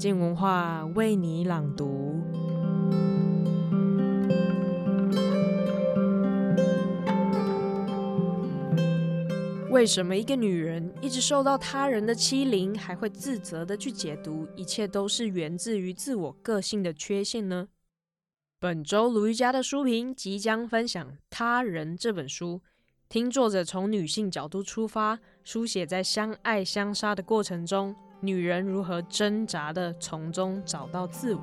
静文化为你朗读。为什么一个女人一直受到他人的欺凌，还会自责的去解读一切都是源自于自我个性的缺陷呢？本周卢瑜伽的书评即将分享《他人》这本书，听作者从女性角度出发，书写在相爱相杀的过程中，女人如何挣扎的从中找到自我。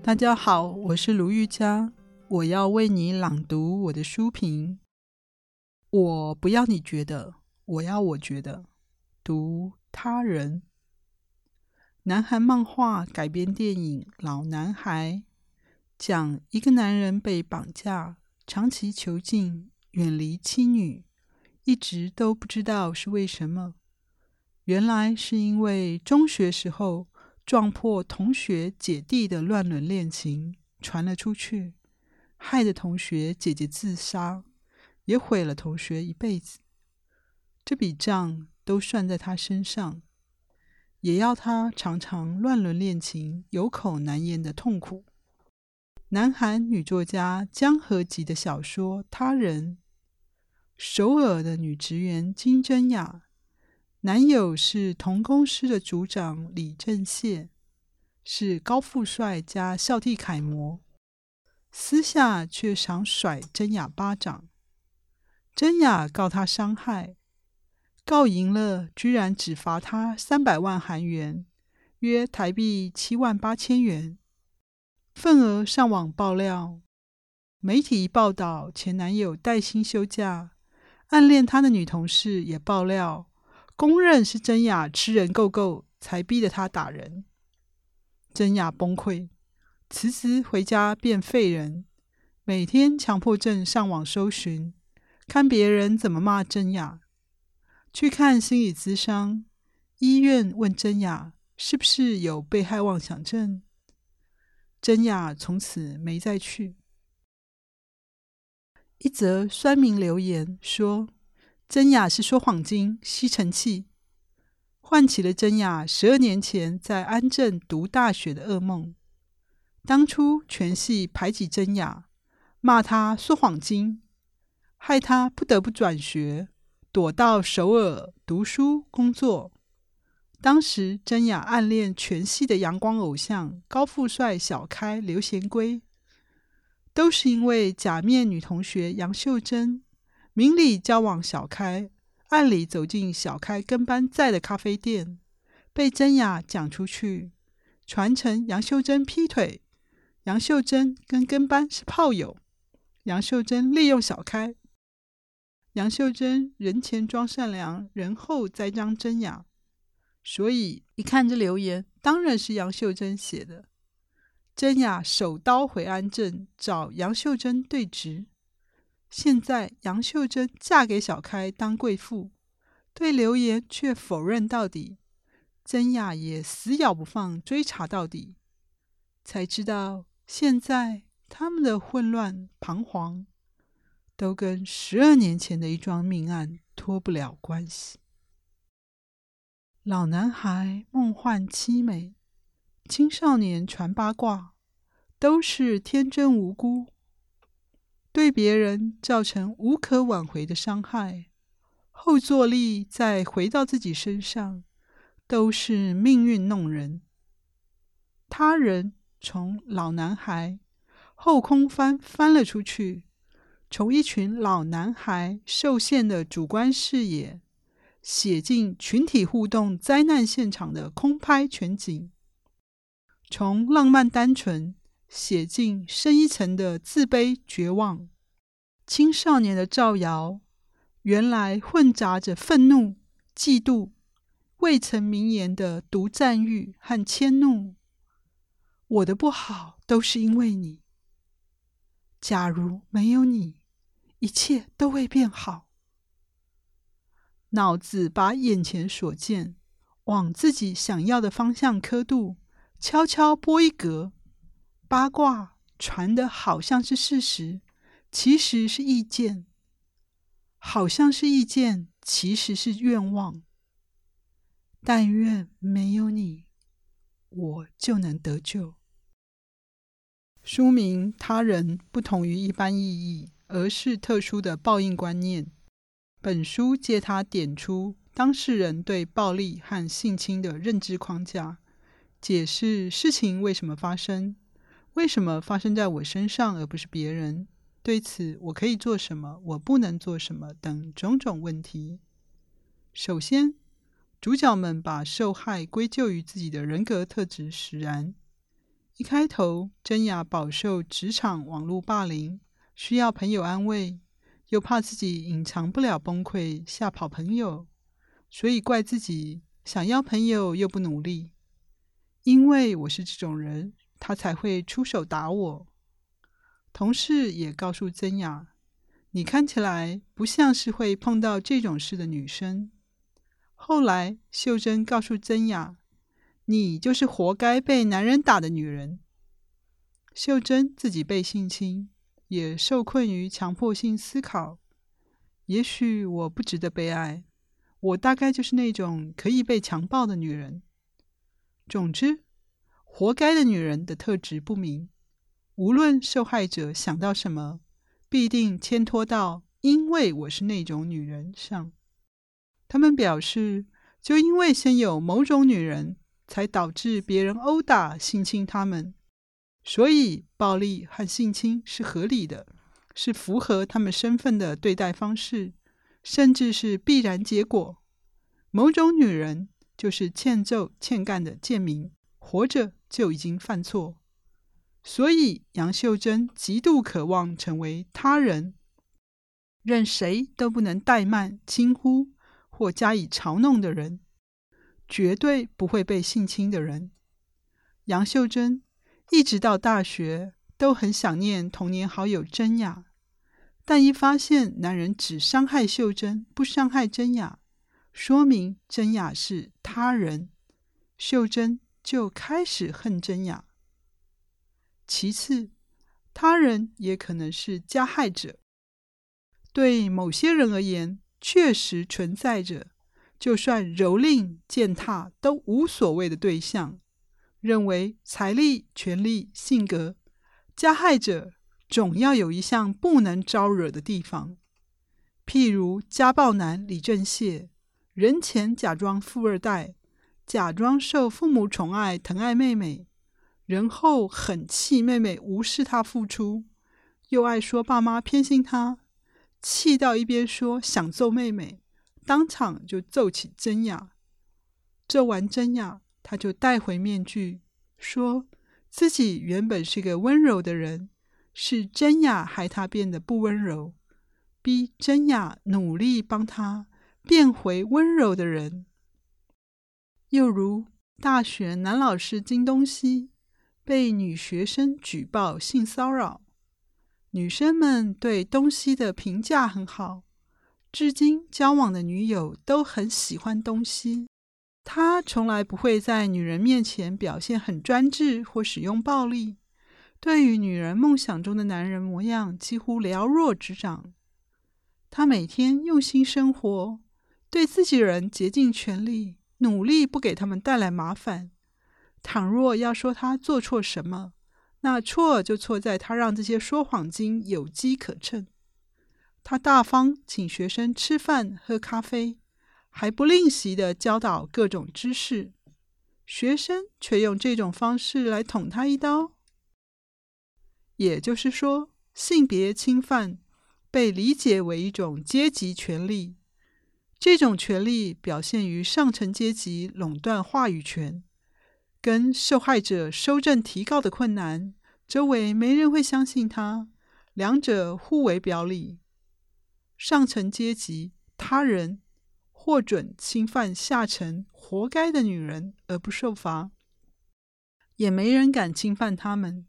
大家好，我是卢玉佳，我要为你朗读我的书评。我不要你觉得，我要我觉得。读他人，南韩漫画改编电影《老男孩》，讲一个男人被绑架，长期囚禁，远离妻女，一直都不知道是为什么。原来是因为中学时候。撞破同学姐弟的乱伦恋情传了出去，害得同学姐姐自杀，也毁了同学一辈子。这笔账都算在他身上，也要他尝尝乱伦恋情有口难言的痛苦。南韩女作家江河吉的小说《他人》，首尔的女职员金珍雅。男友是同公司的组长李正燮，是高富帅加孝悌楷模，私下却常甩珍雅巴掌。珍雅告他伤害，告赢了，居然只罚他三百万韩元，约台币七万八千元。愤而上网爆料，媒体报道前男友带薪休假，暗恋他的女同事也爆料。公认是真雅吃人够够，才逼得他打人。真雅崩溃，辞职回家变废人，每天强迫症上网搜寻，看别人怎么骂真雅。去看心理咨商，医院问珍雅是不是有被害妄想症，珍雅从此没再去。一则酸民留言说。珍雅是说谎精、吸尘器，唤起了珍雅十二年前在安镇读大学的噩梦。当初全系排挤珍雅，骂她说谎精，害她不得不转学，躲到首尔读书工作。当时珍雅暗恋全系的阳光偶像高富帅小开刘贤圭，都是因为假面女同学杨秀珍。明里交往小开，暗里走进小开跟班在的咖啡店，被珍雅讲出去，传成杨秀珍劈腿，杨秀珍跟跟班是炮友，杨秀珍利用小开，杨秀珍人前装善良，人后栽赃真雅，所以一看这留言，当然是杨秀珍写的。真雅手刀回安镇找杨秀珍对质。现在杨秀珍嫁给小开当贵妇，对流言却否认到底。真雅也死咬不放，追查到底，才知道现在他们的混乱彷徨，都跟十二年前的一桩命案脱不了关系。老男孩梦幻凄美，青少年传八卦，都是天真无辜。对别人造成无可挽回的伤害，后坐力再回到自己身上，都是命运弄人。他人从老男孩后空翻翻了出去，从一群老男孩受限的主观视野，写进群体互动灾难现场的空拍全景，从浪漫单纯。写进深一层的自卑、绝望，青少年的造谣，原来混杂着愤怒、嫉妒、未曾明言的独占欲和迁怒。我的不好都是因为你。假如没有你，一切都会变好。脑子把眼前所见往自己想要的方向刻度，悄悄拨一格。八卦传的好像是事实，其实是意见；好像是意见，其实是愿望。但愿没有你，我就能得救。书名《他人》不同于一般意义，而是特殊的报应观念。本书借它点出当事人对暴力和性侵的认知框架，解释事情为什么发生。为什么发生在我身上而不是别人？对此，我可以做什么？我不能做什么？等种种问题。首先，主角们把受害归咎于自己的人格特质使然。一开头，真雅饱受职场网络霸凌，需要朋友安慰，又怕自己隐藏不了崩溃，吓跑朋友，所以怪自己想要朋友又不努力。因为我是这种人。他才会出手打我。同事也告诉曾雅：“你看起来不像是会碰到这种事的女生。”后来，秀珍告诉曾雅：“你就是活该被男人打的女人。”秀珍自己被性侵，也受困于强迫性思考。也许我不值得被爱，我大概就是那种可以被强暴的女人。总之。活该的女人的特质不明，无论受害者想到什么，必定牵拖到“因为我是那种女人”上。他们表示，就因为先有某种女人，才导致别人殴打、性侵他们，所以暴力和性侵是合理的，是符合他们身份的对待方式，甚至是必然结果。某种女人就是欠揍、欠干的贱民，活着。就已经犯错，所以杨秀珍极度渴望成为他人，任谁都不能怠慢、轻忽或加以嘲弄的人，绝对不会被性侵的人。杨秀珍一直到大学都很想念童年好友真雅，但一发现男人只伤害秀珍，不伤害真雅，说明真雅是他人，秀珍。就开始恨真雅。其次，他人也可能是加害者。对某些人而言，确实存在着就算蹂躏、践踏都无所谓的对象，认为财力、权力、性格，加害者总要有一项不能招惹的地方。譬如家暴男李正燮，人前假装富二代。假装受父母宠爱，疼爱妹妹，人后很气妹妹无视他付出，又爱说爸妈偏心他，气到一边说想揍妹妹，当场就揍起真雅。揍完真雅，他就戴回面具，说自己原本是个温柔的人，是真雅害他变得不温柔，逼真雅努力帮他变回温柔的人。又如大学男老师金东西被女学生举报性骚扰，女生们对东西的评价很好，至今交往的女友都很喜欢东西。他从来不会在女人面前表现很专制或使用暴力，对于女人梦想中的男人模样几乎了若指掌。他每天用心生活，对自己人竭尽全力。努力不给他们带来麻烦。倘若要说他做错什么，那错就错在他让这些说谎精有机可乘。他大方请学生吃饭喝咖啡，还不吝惜的教导各种知识，学生却用这种方式来捅他一刀。也就是说，性别侵犯被理解为一种阶级权利。这种权力表现于上层阶级垄断话语权，跟受害者收证提告的困难，周围没人会相信他，两者互为表里。上层阶级他人获准侵犯下层活该的女人而不受罚，也没人敢侵犯他们。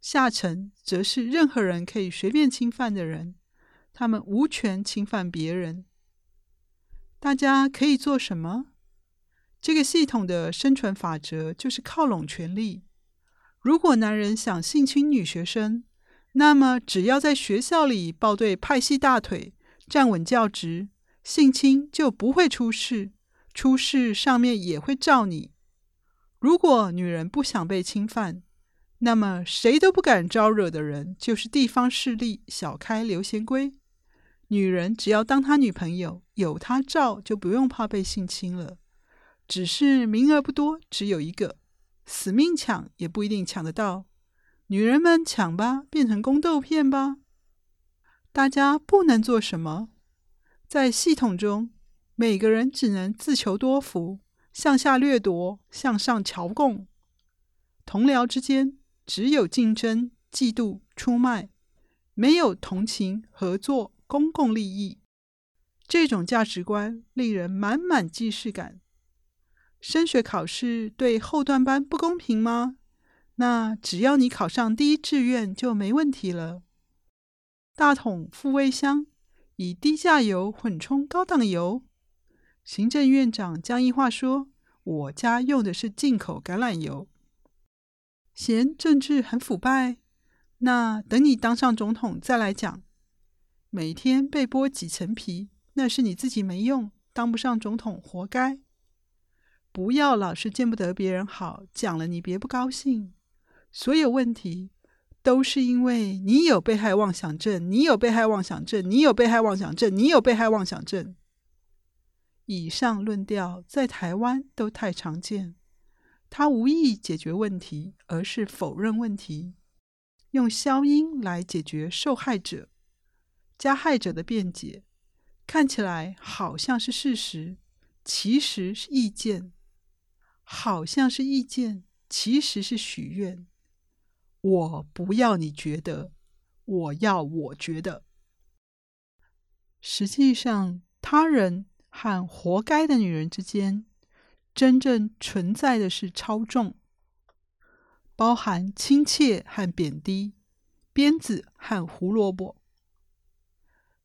下层则是任何人可以随便侵犯的人，他们无权侵犯别人。大家可以做什么？这个系统的生存法则就是靠拢权力。如果男人想性侵女学生，那么只要在学校里抱对派系大腿，站稳教职，性侵就不会出事。出事上面也会罩你。如果女人不想被侵犯，那么谁都不敢招惹的人就是地方势力小开刘贤规。女人只要当他女朋友，有他罩就不用怕被性侵了。只是名额不多，只有一个，死命抢也不一定抢得到。女人们抢吧，变成宫斗片吧。大家不能做什么，在系统中。每个人只能自求多福，向下掠夺，向上乔共。同僚之间只有竞争、嫉妒、出卖，没有同情、合作、公共利益。这种价值观令人满满既视感。升学考试对后段班不公平吗？那只要你考上第一志愿就没问题了。大桶复位乡，以低价油混充高档油。行政院长江宜樺说：“我家用的是进口橄榄油。”嫌政治很腐败？那等你当上总统再来讲。每天被剥几层皮，那是你自己没用，当不上总统活该。不要老是见不得别人好，讲了你别不高兴。所有问题都是因为你有被害妄想症，你有被害妄想症，你有被害妄想症，你有被害妄想症。以上论调在台湾都太常见，它无意解决问题，而是否认问题，用消音来解决受害者、加害者的辩解，看起来好像是事实，其实是意见；好像是意见，其实是许愿。我不要你觉得，我要我觉得。实际上，他人。和活该的女人之间，真正存在的是超重，包含亲切和贬低，鞭子和胡萝卜。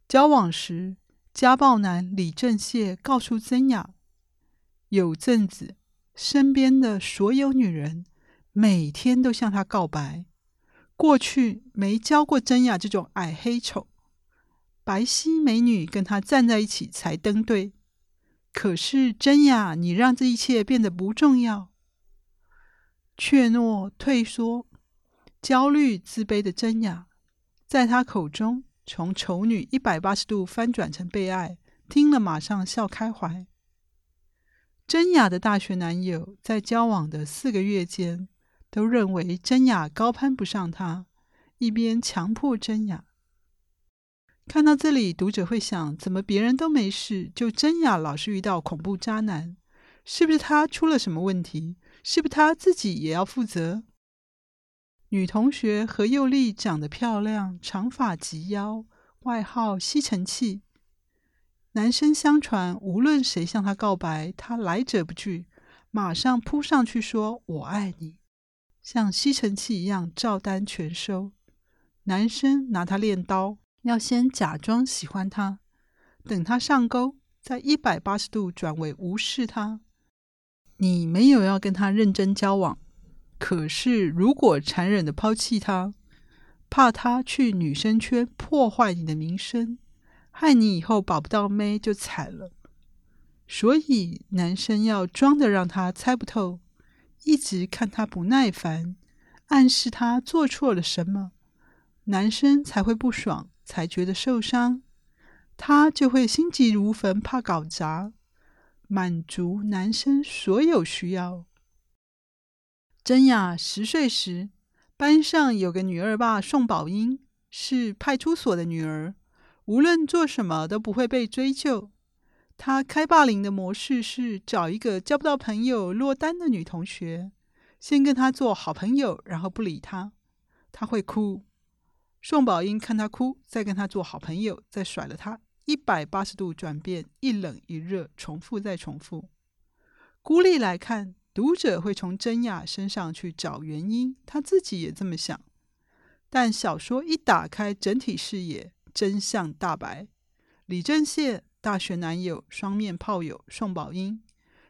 交往时，家暴男李正燮告诉曾雅，有阵子身边的所有女人每天都向他告白，过去没教过真雅这种矮黑丑，白皙美女跟他站在一起才登对。可是真雅，你让这一切变得不重要。怯懦、退缩、焦虑、自卑的真雅，在他口中从丑女一百八十度翻转成被爱，听了马上笑开怀。真雅的大学男友在交往的四个月间，都认为真雅高攀不上他，一边强迫真雅。看到这里，读者会想：怎么别人都没事，就真雅老是遇到恐怖渣男？是不是他出了什么问题？是不是他自己也要负责？女同学何佑丽长得漂亮，长发及腰，外号吸尘器。男生相传，无论谁向她告白，她来者不拒，马上扑上去说“我爱你”，像吸尘器一样照单全收。男生拿她练刀。要先假装喜欢他，等他上钩，再一百八十度转为无视他。你没有要跟他认真交往，可是如果残忍的抛弃他，怕他去女生圈破坏你的名声，害你以后保不到妹就惨了。所以男生要装的让他猜不透，一直看他不耐烦，暗示他做错了什么，男生才会不爽。才觉得受伤，他就会心急如焚，怕搞砸，满足男生所有需要。真雅十岁时，班上有个女二霸宋宝英，是派出所的女儿，无论做什么都不会被追究。他开霸凌的模式是找一个交不到朋友、落单的女同学，先跟她做好朋友，然后不理她，她会哭。宋宝英看她哭，再跟她做好朋友，再甩了她，一百八十度转变，一冷一热，重复再重复。孤立来看，读者会从真雅身上去找原因，他自己也这么想。但小说一打开整体视野，真相大白：李正燮大学男友双面炮友宋宝英，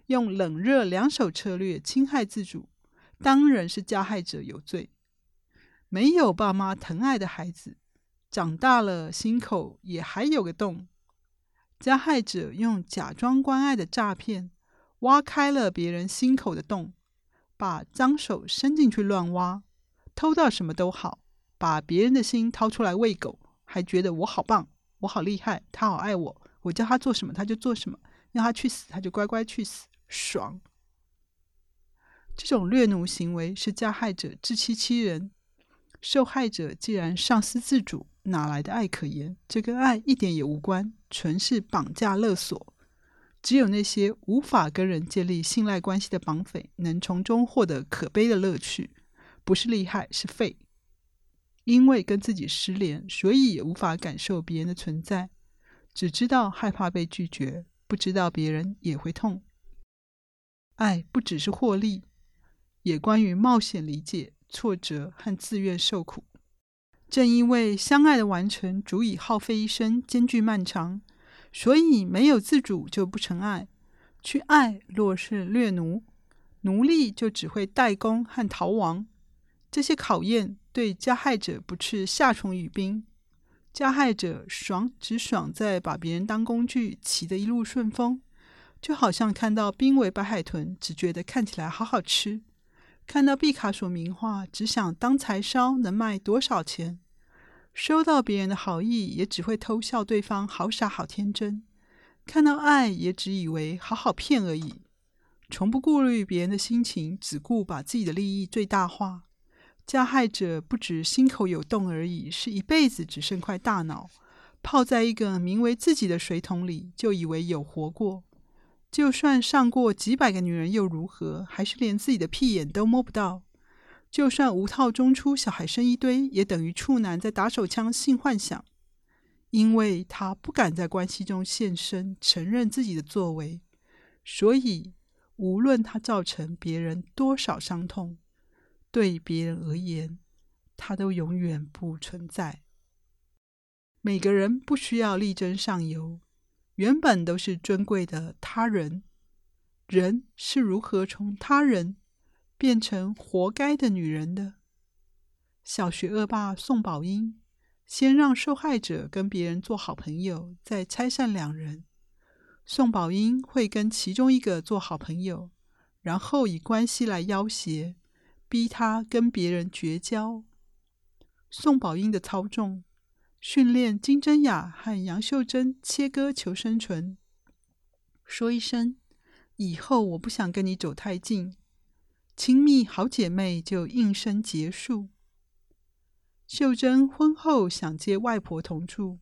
用冷热两手策略侵害自主，当然是加害者有罪。没有爸妈疼爱的孩子，长大了心口也还有个洞。加害者用假装关爱的诈骗，挖开了别人心口的洞，把脏手伸进去乱挖，偷到什么都好，把别人的心掏出来喂狗，还觉得我好棒，我好厉害，他好爱我，我叫他做什么他就做什么，让他去死他就乖乖去死。爽！这种掠奴行为是加害者自欺欺人，受害者既然丧失自主，哪来的爱可言？这跟爱一点也无关，纯是绑架勒索。只有那些无法跟人建立信赖关系的绑匪，能从中获得可悲的乐趣。不是厉害，是废。因为跟自己失联，所以也无法感受别人的存在，只知道害怕被拒绝，不知道别人也会痛。爱不只是获利，也关于冒险、理解挫折和自愿受苦。正因为相爱的完成足以耗费一生，艰巨漫长，所以没有自主就不成爱。去爱若是掠奴，奴隶就只会怠工和逃亡。这些考验对加害者不啻夏虫语冰。加害者爽只爽在把别人当工具，骑得一路顺风。就好像看到濒危白海豚，只觉得看起来好好吃；看到毕卡索名画，只想当柴烧能卖多少钱；收到别人的好意，也只会偷笑对方好傻好天真；看到爱，也只以为好好骗而已，从不顾虑别人的心情，只顾把自己的利益最大化。加害者不止心口有洞而已，是一辈子只剩块大脑，泡在一个名为自己的水桶里，就以为有活过。就算上过几百个女人又如何？还是连自己的屁眼都摸不到。就算无套中出，小孩生一堆，也等于处男在打手枪性幻想。因为他不敢在关系中现身，承认自己的作为，所以无论他造成别人多少伤痛，对别人而言，他都永远不存在。每个人不需要力争上游。原本都是尊贵的他人，人是如何从他人变成活该的女人的？小学恶霸宋宝英先让受害者跟别人做好朋友，再拆散两人。宋宝英会跟其中一个做好朋友，然后以关系来要挟，逼他跟别人绝交。宋宝英的操纵。训练金贞雅和杨秀珍切割求生存，说一声“以后我不想跟你走太近”，亲密好姐妹就应声结束。秀珍婚后想接外婆同住，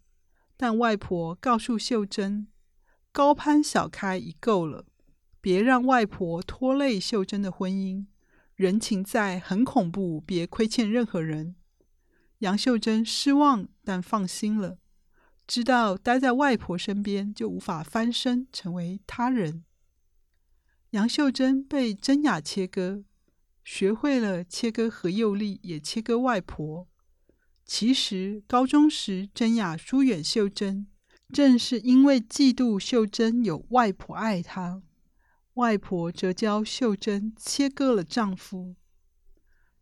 但外婆告诉秀珍：“高攀小开已够了，别让外婆拖累秀珍的婚姻，人情债很恐怖，别亏欠任何人。”杨秀珍失望，但放心了，知道待在外婆身边就无法翻身成为他人。杨秀珍被真雅切割，学会了切割何佑利，也切割外婆。其实高中时真雅疏远秀珍，正是因为嫉妒秀珍有外婆爱她，外婆则教秀珍切割了丈夫，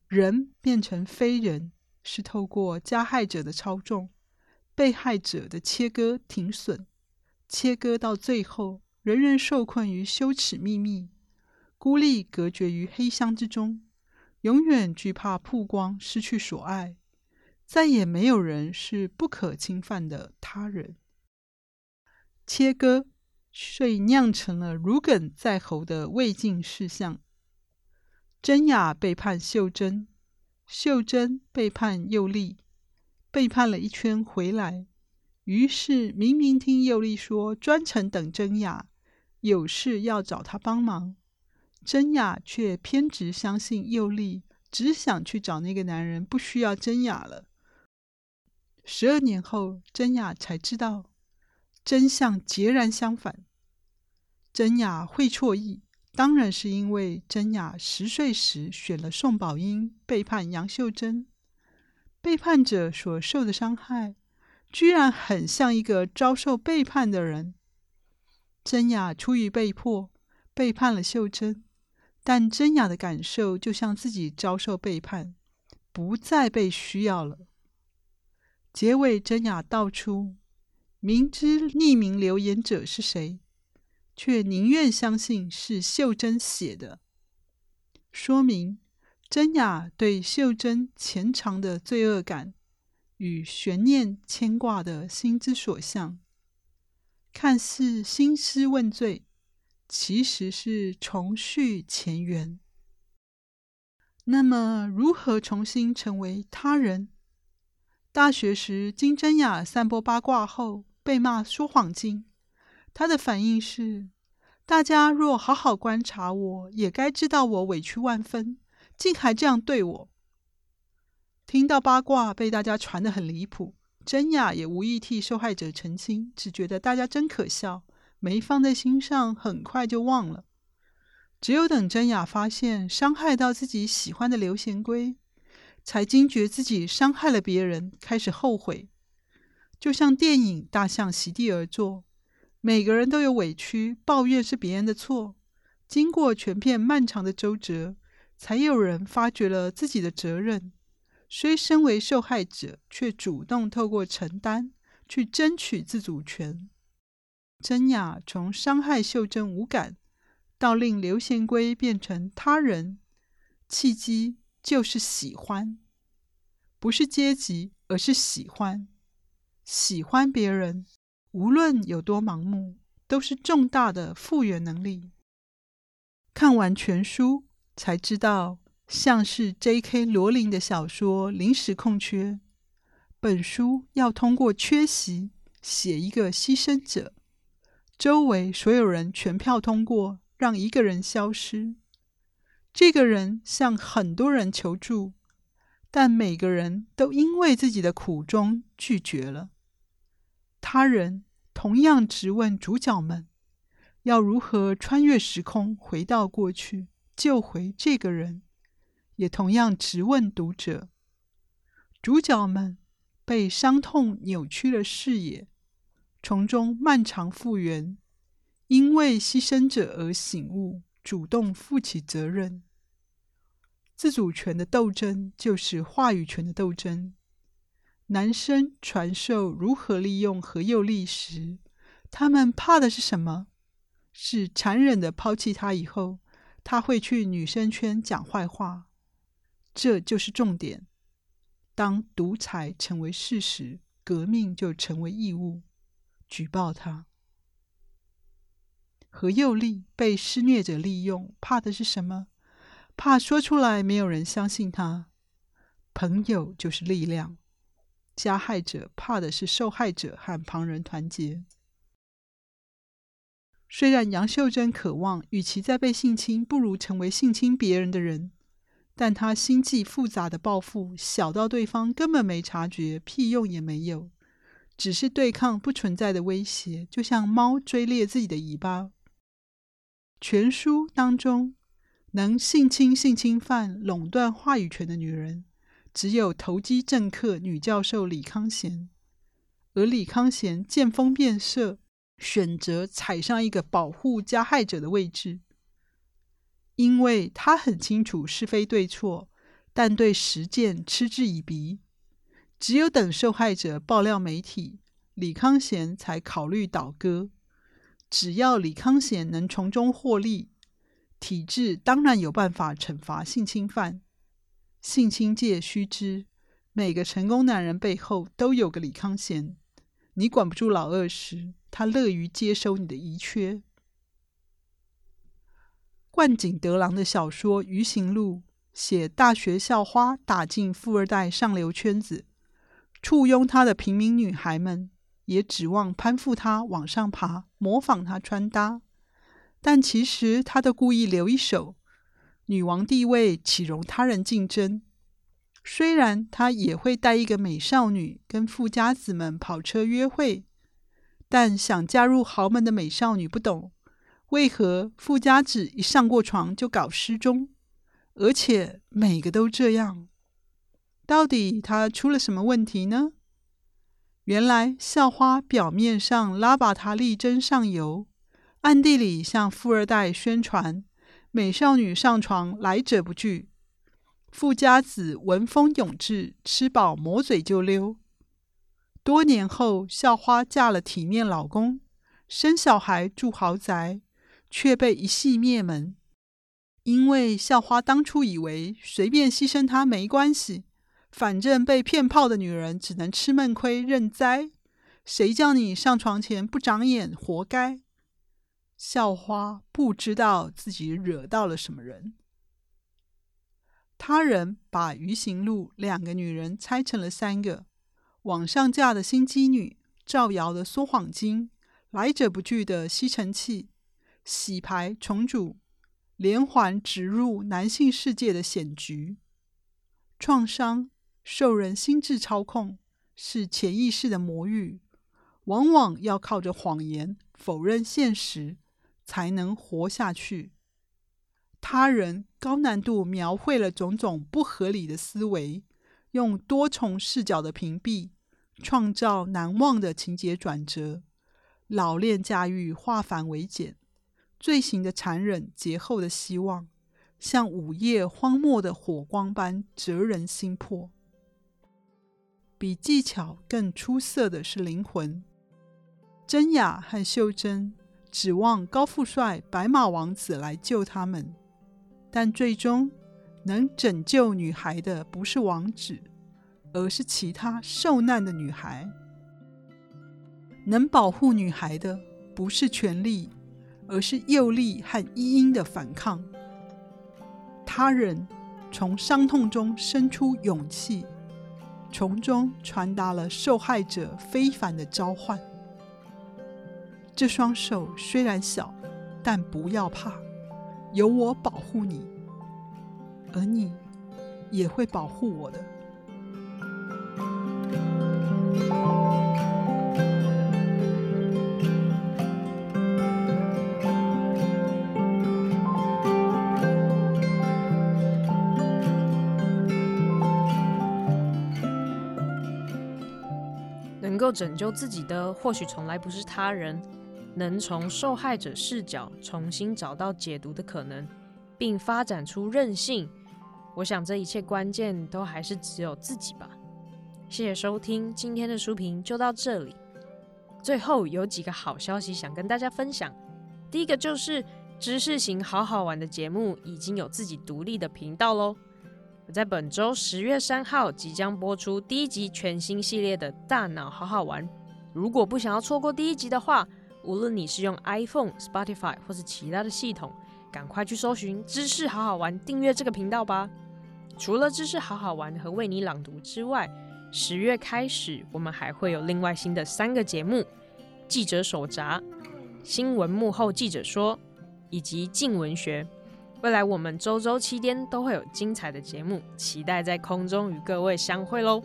人变成非人。是透过加害者的操纵，被害者的切割停损，切割到最后，人人受困于羞耻秘密，孤立隔绝于黑箱之中，永远惧怕曝光，失去所爱，再也没有人是不可侵犯的他人。切割，所以酿成了如鲠在喉的未尽事项。真雅背叛秀珍。秀珍背叛佑丽，背叛了一圈回来，于是明明听佑丽说专程等真雅，有事要找她帮忙，真雅却偏执相信佑丽只想去找那个男人，不需要真雅了。十二年后，真雅才知道真相截然相反，贞雅会错意。当然是因为贞雅十岁时选了宋宝英，背叛杨秀珍。背叛者所受的伤害，居然很像一个遭受背叛的人。贞雅出于被迫，背叛了秀珍，但真雅的感受就像自己遭受背叛，不再被需要了。结尾，真雅道出，明知匿名留言者是谁，却宁愿相信是秀珍写的，说明真雅对秀珍潜藏的罪恶感与悬念牵挂的心之所向，看似兴师问罪，其实是重续前缘。那么，如何重新成为他人？大学时，金真雅散播八卦后被骂说谎精。他的反应是：大家若好好观察我，也该知道我委屈万分，竟还这样对我。听到八卦被大家传得很离谱，真雅也无意替受害者澄清，只觉得大家真可笑，没放在心上，很快就忘了。只有等真雅发现伤害到自己喜欢的刘贤圭，才惊觉自己伤害了别人，开始后悔。就像电影《大象席地而坐》，每个人都有委屈，抱怨是别人的错。经过全片漫长的周折，才有人发觉了自己的责任。虽身为受害者，却主动透过承担去争取自主权。真雅从伤害秀珍无感，到令刘贤圭变成他人，契机就是喜欢，不是阶级，而是喜欢。喜欢别人，无论有多盲目，都是重大的复原能力。看完全书，才知道，像是 J.K. 罗琳的小说《临时空缺》，本书要通过缺席写一个牺牲者，周围所有人全票通过。让一个人消失，这个人向很多人求助，但每个人都因为自己的苦衷拒绝了。他人同样质问主角们，要如何穿越时空回到过去救回这个人，也同样质问读者。主角们被伤痛扭曲了视野，从中漫长复原。因为牺牲者而醒悟，主动负起责任。自主权的斗争就是话语权的斗争。男生传授如何利用何佑丽时，他们怕的是什么？是残忍的抛弃他以后，他会去女生圈讲坏话。这就是重点。当独裁成为事实，革命就成为义务。举报他。何佑丽被施虐者利用，怕的是什么？怕说出来没有人相信他。朋友就是力量。加害者怕的是受害者和旁人团结。虽然杨秀珍渴望，与其在被性侵，不如成为性侵别人的人，但他心计复杂的报复，小到对方根本没察觉，屁用也没有，只是对抗不存在的威胁，就像猫追猎自己的尾巴。全书当中，能性侵性侵犯、垄断话语权的女人，只有投机政客女教授李康贤。而李康贤见风变色，选择踩上一个保护加害者的位置，因为他很清楚是非对错，但对实践嗤之以鼻。只有等受害者爆料媒体，李康贤才考虑倒戈。只要李康贤能从中获利，体制当然有办法惩罚性侵犯。性侵界须知，每个成功男人背后都有个李康贤。你管不住老二时，他乐于接收你的遗缺。贯井德郎的小说《鱼行录》写大学校花打进富二代上流圈子，簇拥他的平民女孩们。也指望攀附他往上爬，模仿他穿搭，但其实他都故意留一手。女王地位岂容他人竞争？虽然他也会带一个美少女跟富家子们跑车约会，但想嫁入豪门的美少女不懂，为何富家子一上过床就搞失踪，而且每个都这样？到底他出了什么问题呢？原来校花表面上拉拔他力争上游，暗地里向富二代宣传：美少女上床，来者不拒。富家子闻风勇至，吃饱抹嘴就溜。多年后，校花嫁了体面老公，生小孩住豪宅，却被一系灭门。因为校花当初以为随便牺牲她没关系，反正被骗炮的女人只能吃闷亏认栽。谁叫你上床前不长眼，活该！校花不知道自己惹到了什么人。他人把余行路两个女人拆成了三个：网上嫁的心机女，造谣的说谎精，来者不拒的吸尘器，洗牌重组，连环植入男性世界的险局。创伤受人心智操控，是潜意识的魔域，往往要靠着谎言否认现实，才能活下去。他人高难度描绘了种种不合理的思维，用多重视角的屏蔽，创造难忘的情节转折。老练驾驭化繁为简，罪行的残忍劫后的希望，像午夜荒漠的火光般折人心魄。比技巧更出色的是灵魂。真雅和秀珍指望高富帅白马王子来救他们。但最终能拯救女孩的不是王子，而是其他受难的女孩。能保护女孩的不是权力，而是诱力和一因的反抗。他人从伤痛中生出勇气，从中传达了受害者非凡的召唤。这双手虽然小，但不要怕。有我保护你，而你也会保护我的。能够拯救自己的，或许从来不是他人。能从受害者视角重新找到解读的可能，并发展出韧性，我想这一切关键都还是只有自己吧。谢谢收听，今天的书评就到这里。最后有几个好消息想跟大家分享。第一个就是知识型好好玩的节目已经有自己独立的频道喽。我在本周十月三号即将播出第一集全新系列的大脑好好玩。如果不想要错过第一集的话，无论你是用 iPhone、Spotify 或是其他的系统，赶快去搜寻“知识好好玩”，订阅这个频道吧。除了“知识好好玩”和为你朗读之外，十月开始我们还会有另外新的三个节目：记者手札、新闻幕后记者说以及静文学。未来我们周周七天都会有精彩的节目，期待在空中与各位相会喽。